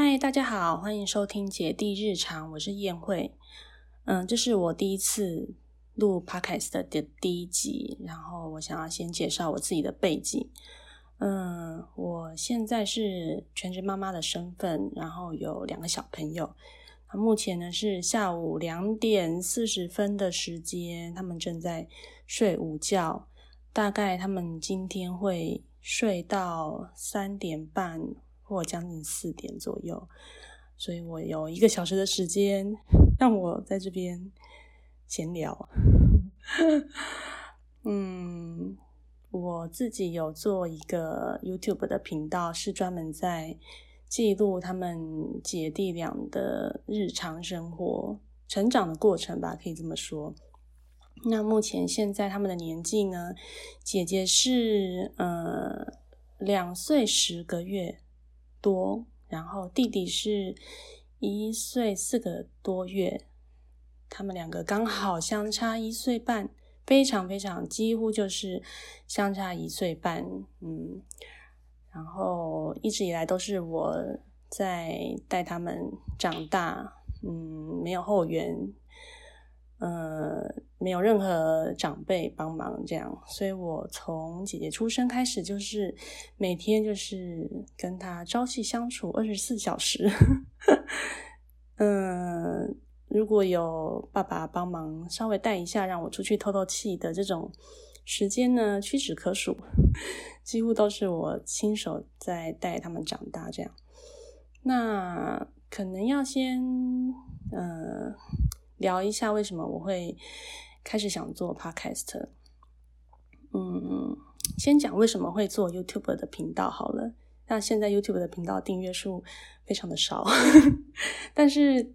嗨，大家好，欢迎收听姐弟日常，我是燕慧。嗯，这是我第一次录 podcast 的第一集，然后我想要先介绍我自己的背景。嗯，我现在是全职妈妈的身份，然后有两个小朋友。目前呢是下午两点四十分的时间，他们正在睡午觉，大概他们今天会睡到三点半。或将近四点左右，所以我有一个小时的时间让我在这边闲聊。嗯，我自己有做一个 YouTube 的频道，是专门在记录他们姐弟俩的日常生活、成长的过程吧，可以这么说。那目前现在他们的年纪呢？姐姐是呃两岁十个月。多，然后弟弟是一岁四个多月，他们两个刚好相差一岁半，非常非常几乎就是相差一岁半，嗯，然后一直以来都是我在带他们长大，嗯，没有后援。呃，没有任何长辈帮忙，这样，所以我从姐姐出生开始，就是每天就是跟她朝夕相处二十四小时。嗯，如果有爸爸帮忙稍微带一下，让我出去透透气的这种时间呢，屈指可数，几乎都是我亲手在带他们长大。这样，那可能要先，呃。聊一下为什么我会开始想做 podcast。嗯，先讲为什么会做 YouTube 的频道好了。那现在 YouTube 的频道订阅数非常的少，但是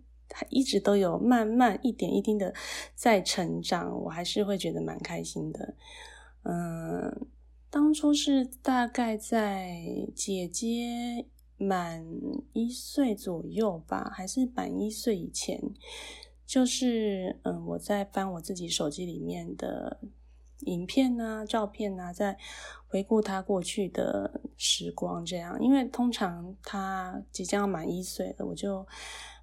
一直都有慢慢一点一滴的在成长，我还是会觉得蛮开心的。嗯，当初是大概在姐姐满一岁左右吧，还是满一岁以前。就是嗯，我在翻我自己手机里面的影片啊、照片啊，在回顾他过去的时光。这样，因为通常他即将要满一岁了，我就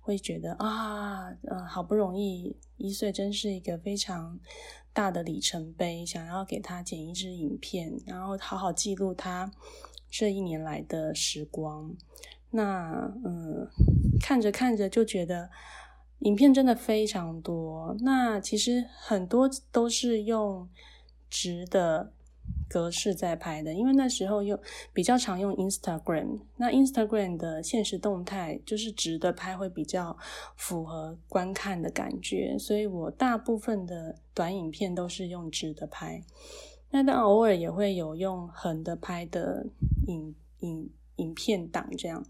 会觉得啊，嗯，好不容易一岁，真是一个非常大的里程碑，想要给他剪一支影片，然后好好记录他这一年来的时光。那嗯，看着看着就觉得。影片真的非常多，那其实很多都是用直的格式在拍的，因为那时候用比较常用 Instagram，那 Instagram 的现实动态就是直的拍会比较符合观看的感觉，所以我大部分的短影片都是用直的拍，那但偶尔也会有用横的拍的影影。影片档这样，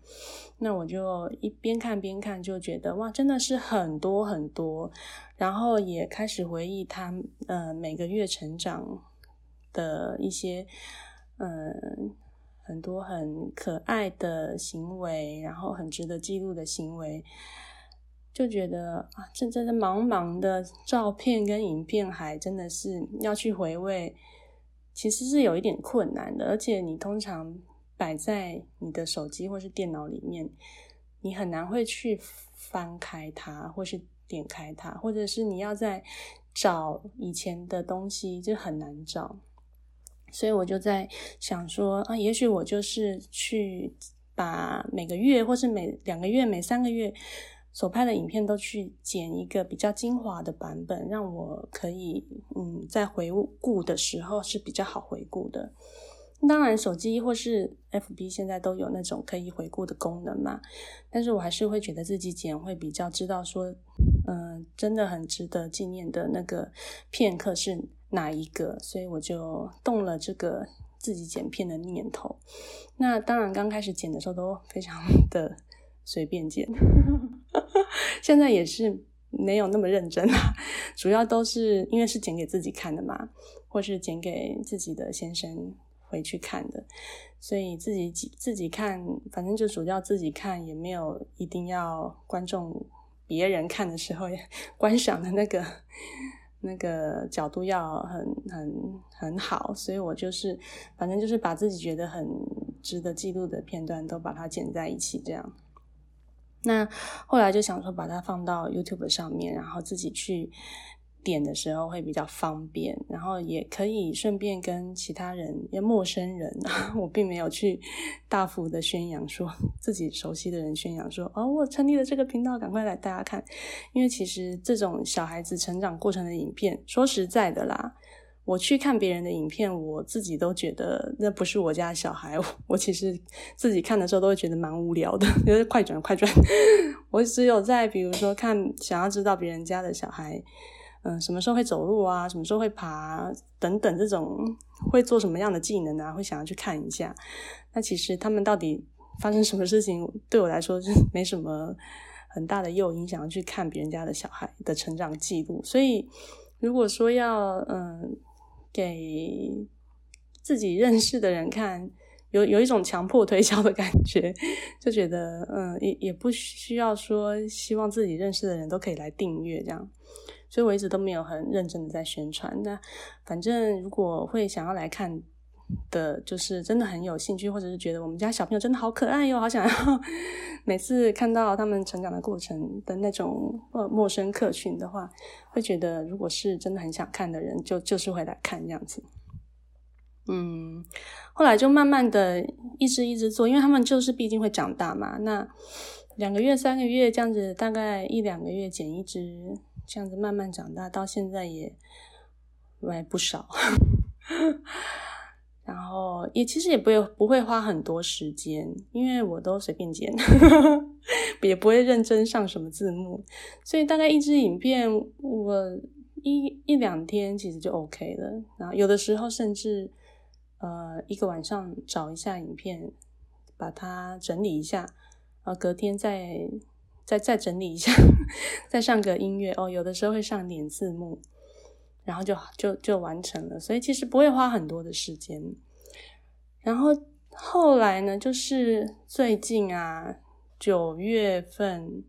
那我就一边看边看，就觉得哇，真的是很多很多，然后也开始回忆他呃每个月成长的一些嗯很多很可爱的行为，然后很值得记录的行为，就觉得啊，这真的茫茫的照片跟影片海真的是要去回味，其实是有一点困难的，而且你通常。摆在你的手机或是电脑里面，你很难会去翻开它，或是点开它，或者是你要在找以前的东西就很难找。所以我就在想说啊，也许我就是去把每个月或是每两个月、每三个月所拍的影片都去剪一个比较精华的版本，让我可以嗯在回顾的时候是比较好回顾的。当然，手机或是 FB 现在都有那种可以回顾的功能嘛，但是我还是会觉得自己剪会比较知道说，嗯，真的很值得纪念的那个片刻是哪一个，所以我就动了这个自己剪片的念头。那当然，刚开始剪的时候都非常的随便剪，现在也是没有那么认真啊，主要都是因为是剪给自己看的嘛，或是剪给自己的先生。回去看的，所以自己自己看，反正就主要自己看，也没有一定要观众别人看的时候观赏的那个那个角度要很很很好，所以我就是反正就是把自己觉得很值得记录的片段都把它剪在一起，这样。那后来就想说把它放到 YouTube 上面，然后自己去。点的时候会比较方便，然后也可以顺便跟其他人，陌生人，我并没有去大幅的宣扬说 自己熟悉的人宣扬说哦，我成立了这个频道，赶快来大家看。因为其实这种小孩子成长过程的影片，说实在的啦，我去看别人的影片，我自己都觉得那不是我家小孩，我其实自己看的时候都会觉得蛮无聊的，觉得快转快转。我只有在比如说看想要知道别人家的小孩。嗯，什么时候会走路啊？什么时候会爬等等，这种会做什么样的技能啊？会想要去看一下。那其实他们到底发生什么事情，对我来说是没什么很大的诱因，想要去看别人家的小孩的成长记录。所以，如果说要嗯给自己认识的人看，有有一种强迫推销的感觉，就觉得嗯也也不需要说希望自己认识的人都可以来订阅这样。所以我一直都没有很认真的在宣传。那反正如果会想要来看的，就是真的很有兴趣，或者是觉得我们家小朋友真的好可爱哟，好想要 每次看到他们成长的过程的那种呃陌生客群的话，会觉得如果是真的很想看的人，就就是会来看这样子。嗯，后来就慢慢的一直一直做，因为他们就是毕竟会长大嘛。那两个月、三个月这样子，大概一两个月剪一只。这样子慢慢长大，到现在也也不少，然后也其实也不会不会花很多时间，因为我都随便剪，也不会认真上什么字幕，所以大概一支影片我一一两天其实就 OK 了。然后有的时候甚至呃一个晚上找一下影片，把它整理一下，然后隔天再。再再整理一下，再上个音乐哦。有的时候会上点字幕，然后就就就完成了。所以其实不会花很多的时间。然后后来呢，就是最近啊，九月份，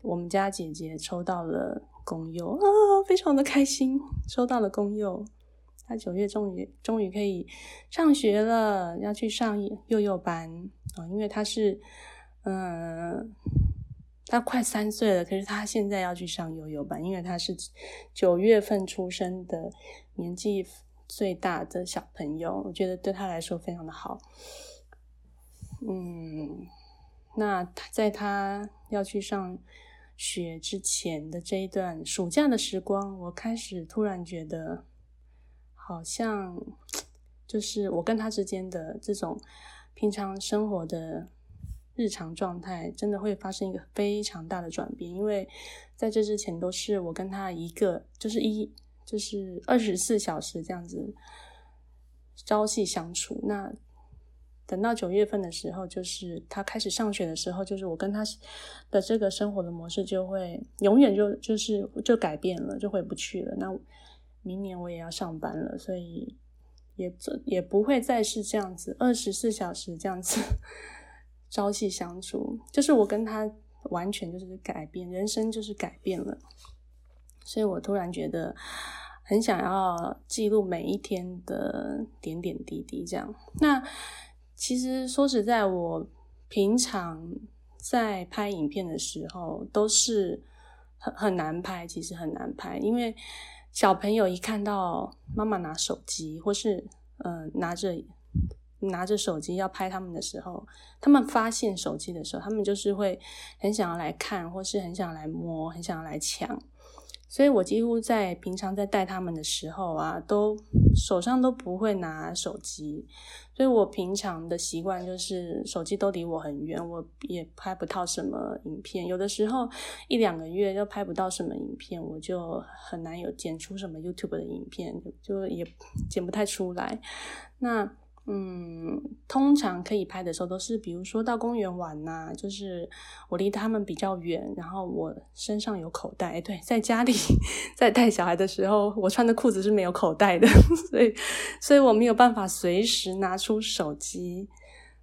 我们家姐姐抽到了公幼啊，非常的开心，抽到了公幼。她九月终于终于可以上学了，要去上幼幼班啊，因为她是嗯。他快三岁了，可是他现在要去上悠悠班，因为他是九月份出生的，年纪最大的小朋友，我觉得对他来说非常的好。嗯，那他在他要去上学之前的这一段暑假的时光，我开始突然觉得，好像就是我跟他之间的这种平常生活的。日常状态真的会发生一个非常大的转变，因为在这之前都是我跟他一个，就是一就是二十四小时这样子朝夕相处。那等到九月份的时候，就是他开始上学的时候，就是我跟他的这个生活的模式就会永远就就是就改变了，就回不去了。那明年我也要上班了，所以也也不会再是这样子二十四小时这样子。朝夕相处，就是我跟他完全就是改变，人生就是改变了。所以我突然觉得很想要记录每一天的点点滴滴，这样。那其实说实在，我平常在拍影片的时候都是很很难拍，其实很难拍，因为小朋友一看到妈妈拿手机，或是嗯拿着。拿着手机要拍他们的时候，他们发现手机的时候，他们就是会很想要来看，或是很想要来摸，很想要来抢。所以我几乎在平常在带他们的时候啊，都手上都不会拿手机。所以我平常的习惯就是手机都离我很远，我也拍不到什么影片。有的时候一两个月又拍不到什么影片，我就很难有剪出什么 YouTube 的影片，就也剪不太出来。那。嗯，通常可以拍的时候都是，比如说到公园玩呐，就是我离他们比较远，然后我身上有口袋。对，在家里在带小孩的时候，我穿的裤子是没有口袋的，所以所以我没有办法随时拿出手机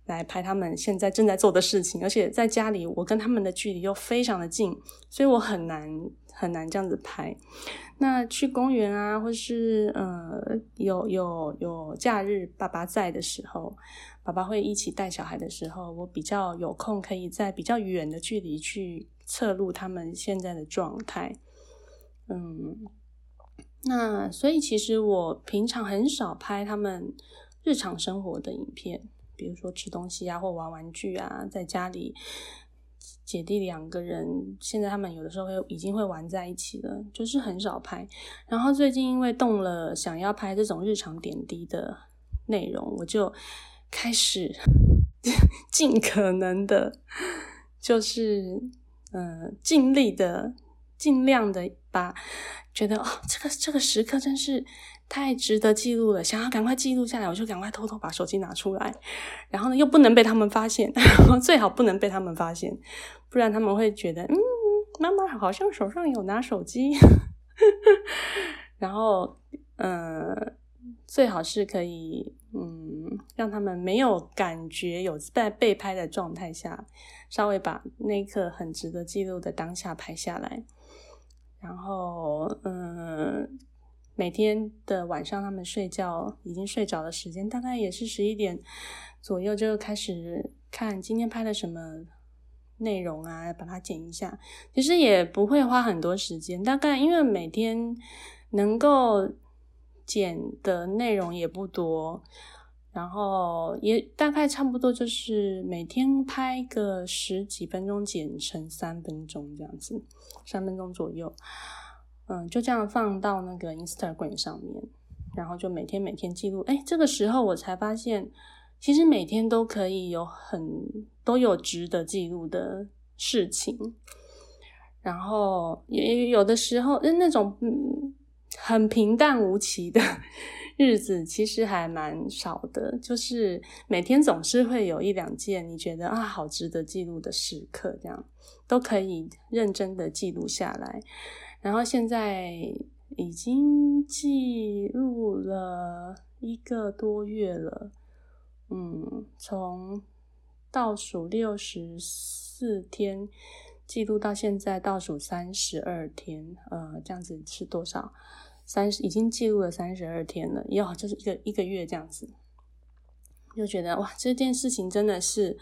来拍他们现在正在做的事情，而且在家里我跟他们的距离又非常的近，所以我很难很难这样子拍。那去公园啊，或是呃有有有假日爸爸在的时候，爸爸会一起带小孩的时候，我比较有空，可以在比较远的距离去测录他们现在的状态。嗯，那所以其实我平常很少拍他们日常生活的影片，比如说吃东西啊，或玩玩具啊，在家里。姐弟两个人，现在他们有的时候会已经会玩在一起了，就是很少拍。然后最近因为动了想要拍这种日常点滴的内容，我就开始 尽可能的，就是嗯，尽力的，尽量的把觉得哦，这个这个时刻真是。太值得记录了，想要赶快记录下来，我就赶快偷偷把手机拿出来，然后呢又不能被他们发现，最好不能被他们发现，不然他们会觉得，嗯，妈妈好像手上有拿手机，然后，嗯，最好是可以，嗯，让他们没有感觉有在被拍的状态下，稍微把那一刻很值得记录的当下拍下来，然后，嗯。每天的晚上，他们睡觉已经睡着的时间，大概也是十一点左右，就开始看今天拍了什么内容啊，把它剪一下。其实也不会花很多时间，大概因为每天能够剪的内容也不多，然后也大概差不多就是每天拍个十几分钟，剪成三分钟这样子，三分钟左右。嗯，就这样放到那个 Instagram 上面，然后就每天每天记录。哎，这个时候我才发现，其实每天都可以有很都有值得记录的事情。然后也有的时候，那种很平淡无奇的 日子，其实还蛮少的。就是每天总是会有一两件你觉得啊好值得记录的时刻，这样都可以认真的记录下来。然后现在已经记录了一个多月了，嗯，从倒数六十四天记录到现在倒数三十二天，呃，这样子是多少？三十已经记录了三十二天了，要就是一个一个月这样子，就觉得哇，这件事情真的是。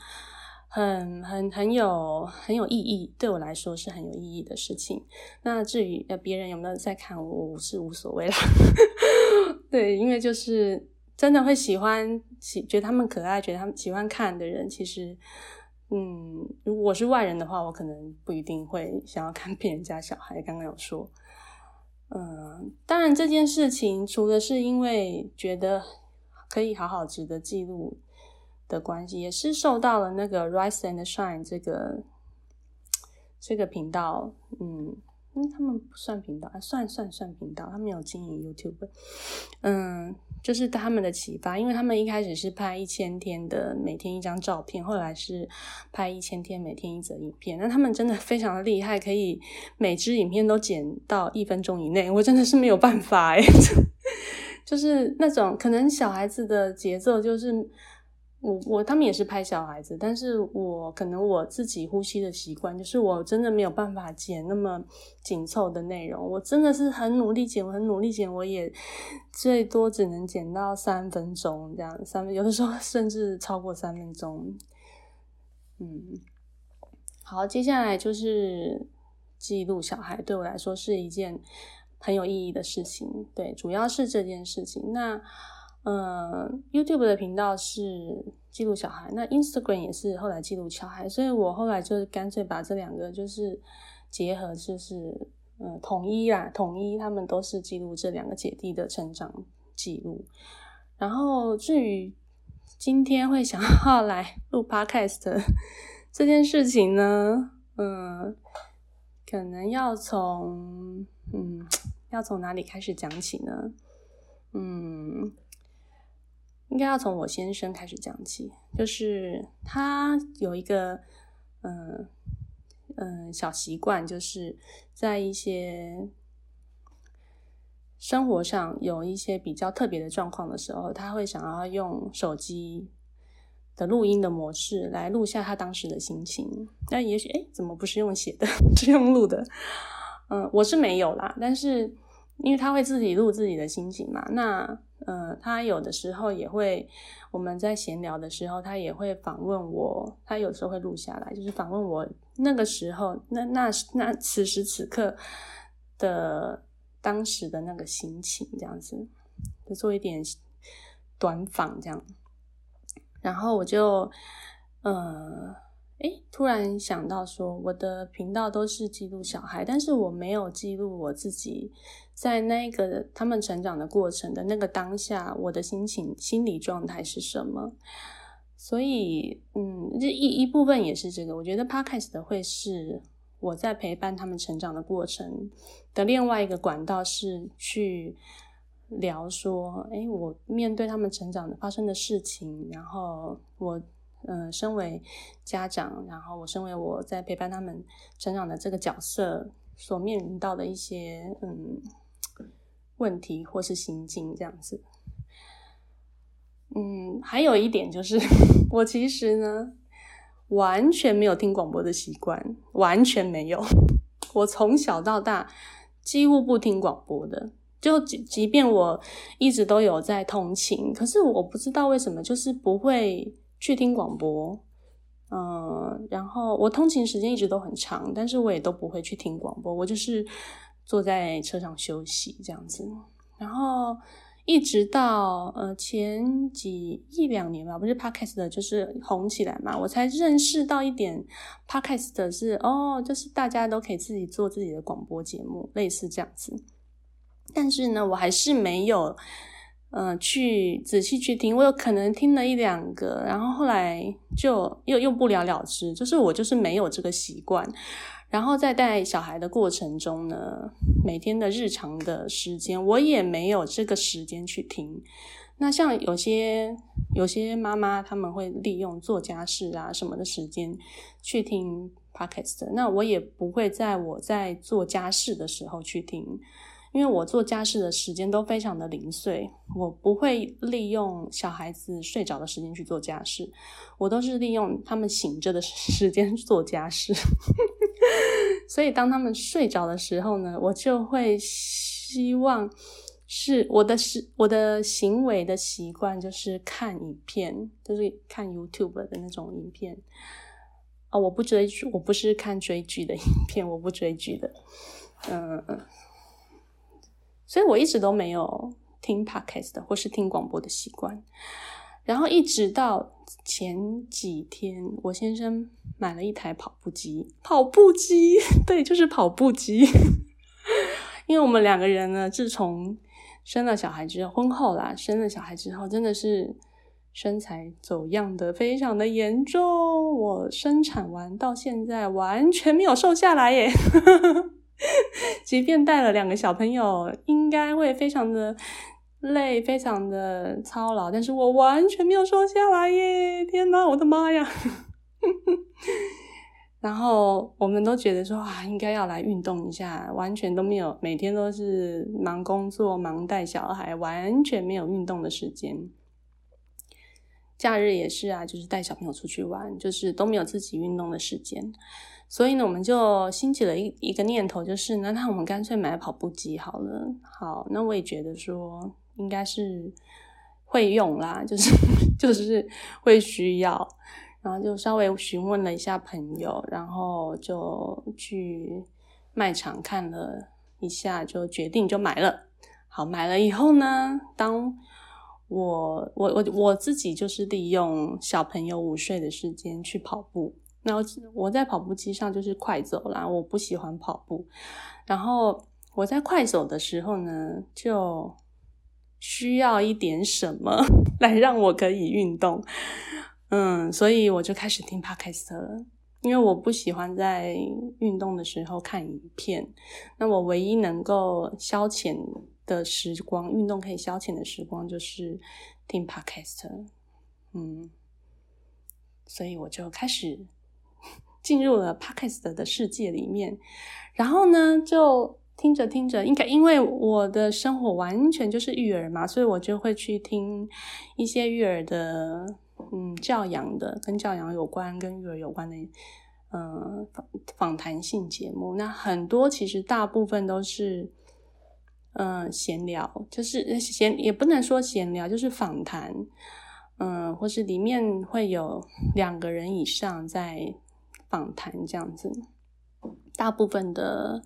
很很很有很有意义，对我来说是很有意义的事情。那至于呃别人有没有在看，我是无所谓啦。对，因为就是真的会喜欢喜觉得他们可爱，觉得他们喜欢看的人，其实嗯，如果我是外人的话，我可能不一定会想要看别人家小孩。刚刚有说，嗯，当然这件事情除了是因为觉得可以好好值得记录。的关系也是受到了那个 Rise and Shine 这个这个频道，嗯因为，他们不算频道，啊算算算频道，他们有经营 YouTube，嗯，就是他们的启发，因为他们一开始是拍一千天的每天一张照片，后来是拍一千天每天一则影片，那他们真的非常的厉害，可以每支影片都剪到一分钟以内，我真的是没有办法哎，就是那种可能小孩子的节奏就是。我我他们也是拍小孩子，但是我可能我自己呼吸的习惯，就是我真的没有办法剪那么紧凑的内容。我真的是很努力剪，我很努力剪，我也最多只能剪到三分钟这样，三分有的时候 甚至超过三分钟。嗯，好，接下来就是记录小孩，对我来说是一件很有意义的事情。对，主要是这件事情。那。嗯，YouTube 的频道是记录小孩，那 Instagram 也是后来记录小孩，所以我后来就干脆把这两个就是结合，就是嗯统一啦，统一他们都是记录这两个姐弟的成长记录。然后至于今天会想要来录 Podcast 这件事情呢，嗯，可能要从嗯要从哪里开始讲起呢？嗯。应该要从我先生开始讲起，就是他有一个嗯嗯小习惯，就是在一些生活上有一些比较特别的状况的时候，他会想要用手机的录音的模式来录下他当时的心情。那也许哎，怎么不是用写的，是用录的？嗯，我是没有啦，但是。因为他会自己录自己的心情嘛，那呃，他有的时候也会，我们在闲聊的时候，他也会访问我，他有时候会录下来，就是访问我那个时候，那那那此时此刻的当时的那个心情，这样子，就做一点短访这样，然后我就呃。哎，突然想到说，我的频道都是记录小孩，但是我没有记录我自己在那个他们成长的过程的那个当下，我的心情、心理状态是什么？所以，嗯，这一一部分也是这个。我觉得 Podcast 会是我在陪伴他们成长的过程的另外一个管道，是去聊说，哎，我面对他们成长的发生的事情，然后我。嗯，身为家长，然后我身为我在陪伴他们成长的这个角色，所面临到的一些嗯问题或是心境这样子。嗯，还有一点就是，我其实呢完全没有听广播的习惯，完全没有。我从小到大几乎不听广播的，就即即便我一直都有在通勤，可是我不知道为什么，就是不会。去听广播，嗯，然后我通勤时间一直都很长，但是我也都不会去听广播，我就是坐在车上休息这样子。然后一直到呃前几一两年吧，不是 Podcast 就是红起来嘛，我才认识到一点 Podcast 是哦，就是大家都可以自己做自己的广播节目，类似这样子。但是呢，我还是没有。嗯，去仔细去听，我有可能听了一两个，然后后来就又又不了了之。就是我就是没有这个习惯，然后在带小孩的过程中呢，每天的日常的时间，我也没有这个时间去听。那像有些有些妈妈，他们会利用做家事啊什么的时间去听 podcast，那我也不会在我在做家事的时候去听。因为我做家事的时间都非常的零碎，我不会利用小孩子睡着的时间去做家事，我都是利用他们醒着的 时间做家事。所以当他们睡着的时候呢，我就会希望是我的是我的行为的习惯就是看影片，就是看 YouTube 的那种影片。哦，我不追剧，我不是看追剧的影片，我不追剧的，嗯嗯。所以我一直都没有听 podcast 或是听广播的习惯，然后一直到前几天，我先生买了一台跑步机，跑步机，对，就是跑步机。因为我们两个人呢，自从生了小孩之后，婚后啦，生了小孩之后，真的是身材走样的非常的严重。我生产完到现在，完全没有瘦下来耶。即便带了两个小朋友，应该会非常的累，非常的操劳，但是我完全没有瘦下来耶！天哪，我的妈呀！然后我们都觉得说啊，应该要来运动一下，完全都没有，每天都是忙工作、忙带小孩，完全没有运动的时间。假日也是啊，就是带小朋友出去玩，就是都没有自己运动的时间。所以呢，我们就兴起了一一个念头，就是那那我们干脆买跑步机好了。好，那我也觉得说应该是会用啦，就是 就是会需要，然后就稍微询问了一下朋友，然后就去卖场看了一下，就决定就买了。好，买了以后呢，当我我我我自己就是利用小朋友午睡的时间去跑步。然后我在跑步机上就是快走啦，我不喜欢跑步。然后我在快走的时候呢，就需要一点什么 来让我可以运动。嗯，所以我就开始听 podcast 了。因为我不喜欢在运动的时候看影片，那我唯一能够消遣的时光，运动可以消遣的时光就是听 podcast。嗯，所以我就开始。进入了 Podcast 的世界里面，然后呢，就听着听着，应该因为我的生活完全就是育儿嘛，所以我就会去听一些育儿的，嗯，教养的，跟教养有关、跟育儿有关的，嗯，访谈性节目。那很多其实大部分都是，嗯，闲聊，就是闲也不能说闲聊，就是访谈，嗯，或是里面会有两个人以上在访谈这样子。大部分的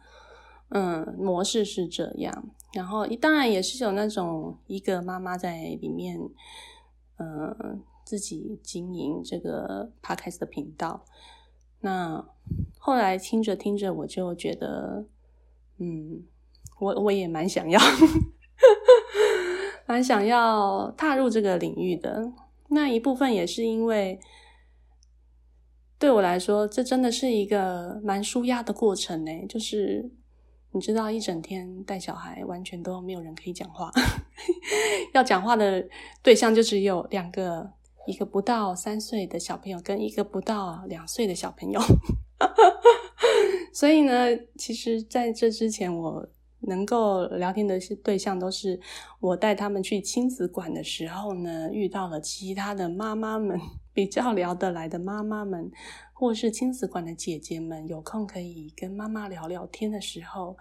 嗯模式是这样，然后当然也是有那种一个妈妈在里面，嗯，自己经营这个 podcast 的频道。那后来听着听着，我就觉得，嗯，我我也蛮想要，蛮想要踏入这个领域的。那一部分也是因为，对我来说，这真的是一个蛮舒压的过程呢。就是你知道，一整天带小孩，完全都没有人可以讲话，要讲话的对象就只有两个。一个不到三岁的小朋友跟一个不到两岁的小朋友，所以呢，其实在这之前，我能够聊天的对象都是我带他们去亲子馆的时候呢，遇到了其他的妈妈们比较聊得来的妈妈们，或是亲子馆的姐姐们，有空可以跟妈妈聊聊天的时候，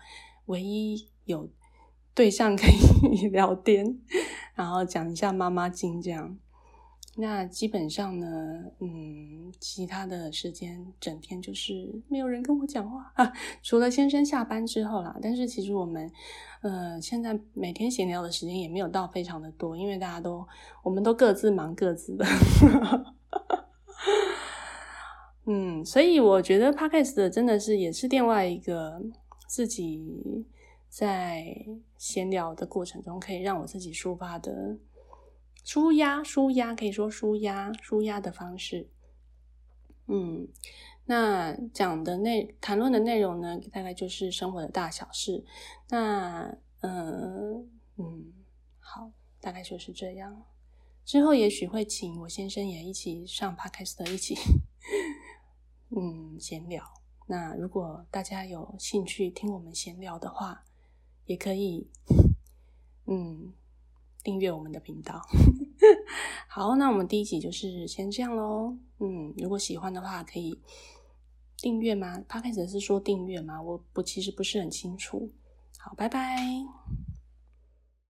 唯一有对象可以 聊天，然后讲一下妈妈经这样。那基本上呢，嗯，其他的时间整天就是没有人跟我讲话啊，除了先生下班之后啦。但是其实我们，呃，现在每天闲聊的时间也没有到非常的多，因为大家都，我们都各自忙各自的。嗯，所以我觉得 Podcast 真的是也是另外一个自己在闲聊的过程中可以让我自己抒发的。舒压，舒压，可以说舒压，舒压的方式。嗯，那讲的内谈论的内容呢，大概就是生活的大小事。那，嗯嗯，好，大概就是这样。之后也许会请我先生也一起上 podcast，一起，嗯，闲聊。那如果大家有兴趣听我们闲聊的话，也可以，嗯。订阅我们的频道，好，那我们第一集就是先这样喽。嗯，如果喜欢的话，可以订阅吗？他开始是说订阅吗？我不，其实不是很清楚。好，拜拜。